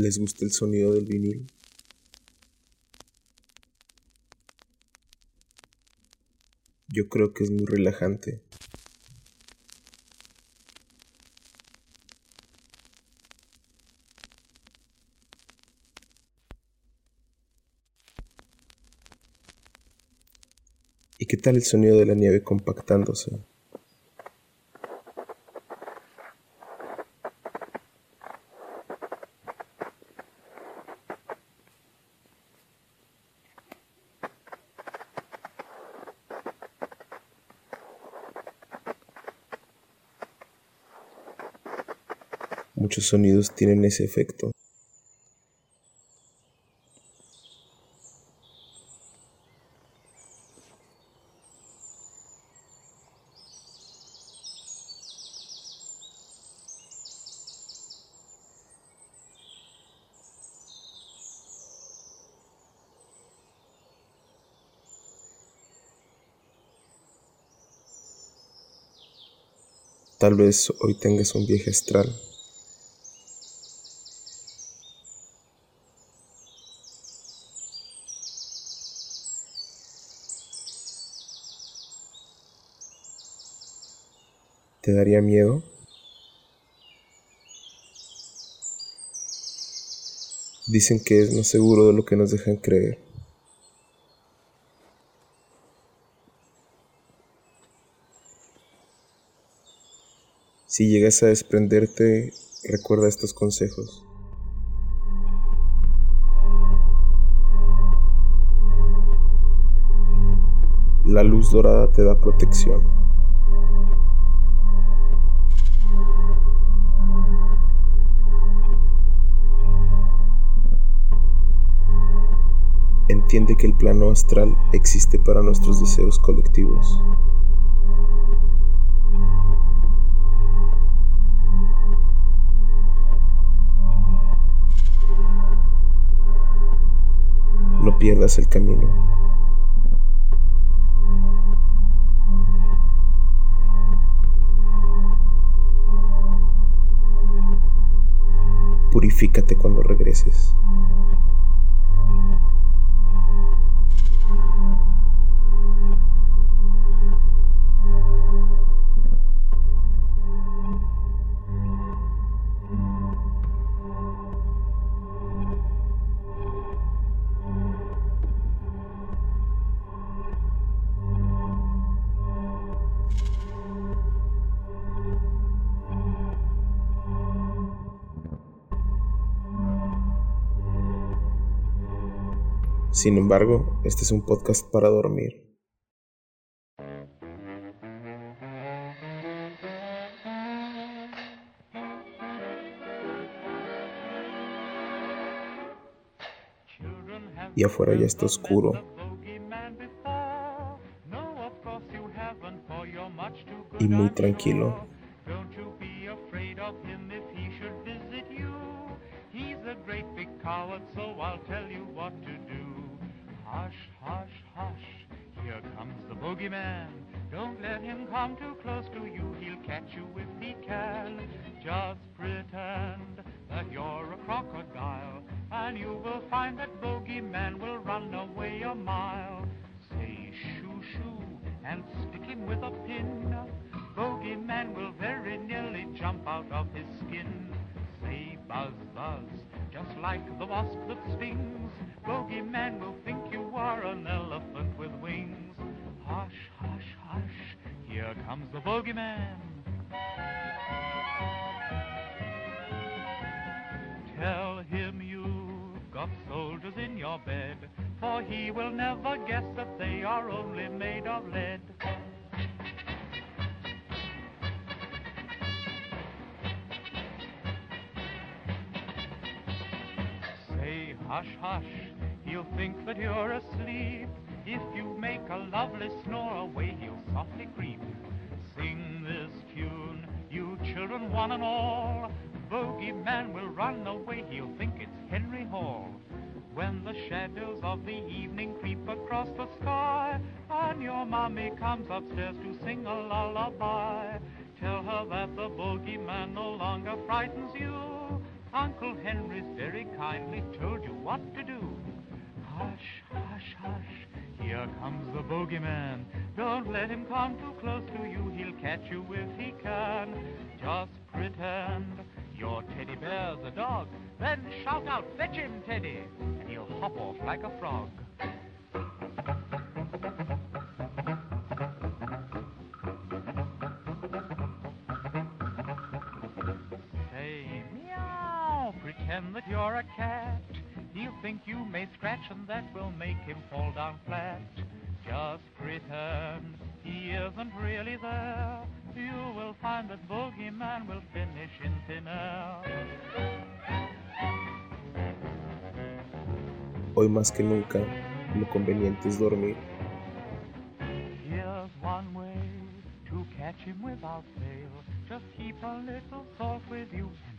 ¿Les gusta el sonido del vinil? Yo creo que es muy relajante. ¿Y qué tal el sonido de la nieve compactándose? Muchos sonidos tienen ese efecto. Tal vez hoy tengas un viaje astral. ¿Te daría miedo? Dicen que es más seguro de lo que nos dejan creer. Si llegas a desprenderte, recuerda estos consejos. La luz dorada te da protección. Entiende que el plano astral existe para nuestros deseos colectivos. No pierdas el camino. Purifícate cuando regreses. Sin embargo, este es un podcast para dormir. Y afuera ya está oscuro. Y muy tranquilo. He's a great big coward, so I'll tell you what to do. Boogeyman. Don't let him come too close to you, he'll catch you if he can. Just pretend that you're a crocodile, and you will find that bogeyman will run away a mile. Say shoo shoo and stick him with a pin. Bogeyman will very nearly jump out of his skin. Say buzz buzz, just like the wasp that stings. Bogeyman will think you are an elephant with wings. Hush, hush, hush, here comes the bogeyman. Tell him you've got soldiers in your bed, for he will never guess that they are only made of lead. Say hush, hush, he'll think that you're asleep. If you make a lovely snore away, he'll softly creep. Sing this tune, you children one and all. Bogeyman will run away, he'll think it's Henry Hall. When the shadows of the evening creep across the sky, and your mommy comes upstairs to sing a lullaby, tell her that the bogeyman no longer frightens you. Uncle Henry's very kindly told you what to do. Hush, hush, hush, here comes the bogeyman. Don't let him come too close to you, he'll catch you if he can. Just pretend your teddy bear's a dog, then shout out, fetch him, Teddy, and he'll hop off like a frog. Say meow, pretend that you're a cat. He'll think you may scratch and that will make him fall down flat. Just pretend he isn't really there. You will find that Boogeyman will finish in thin air. Hoy más que nunca, lo conveniente es dormir. Here's one way to catch him without fail. Just keep a little salt with you and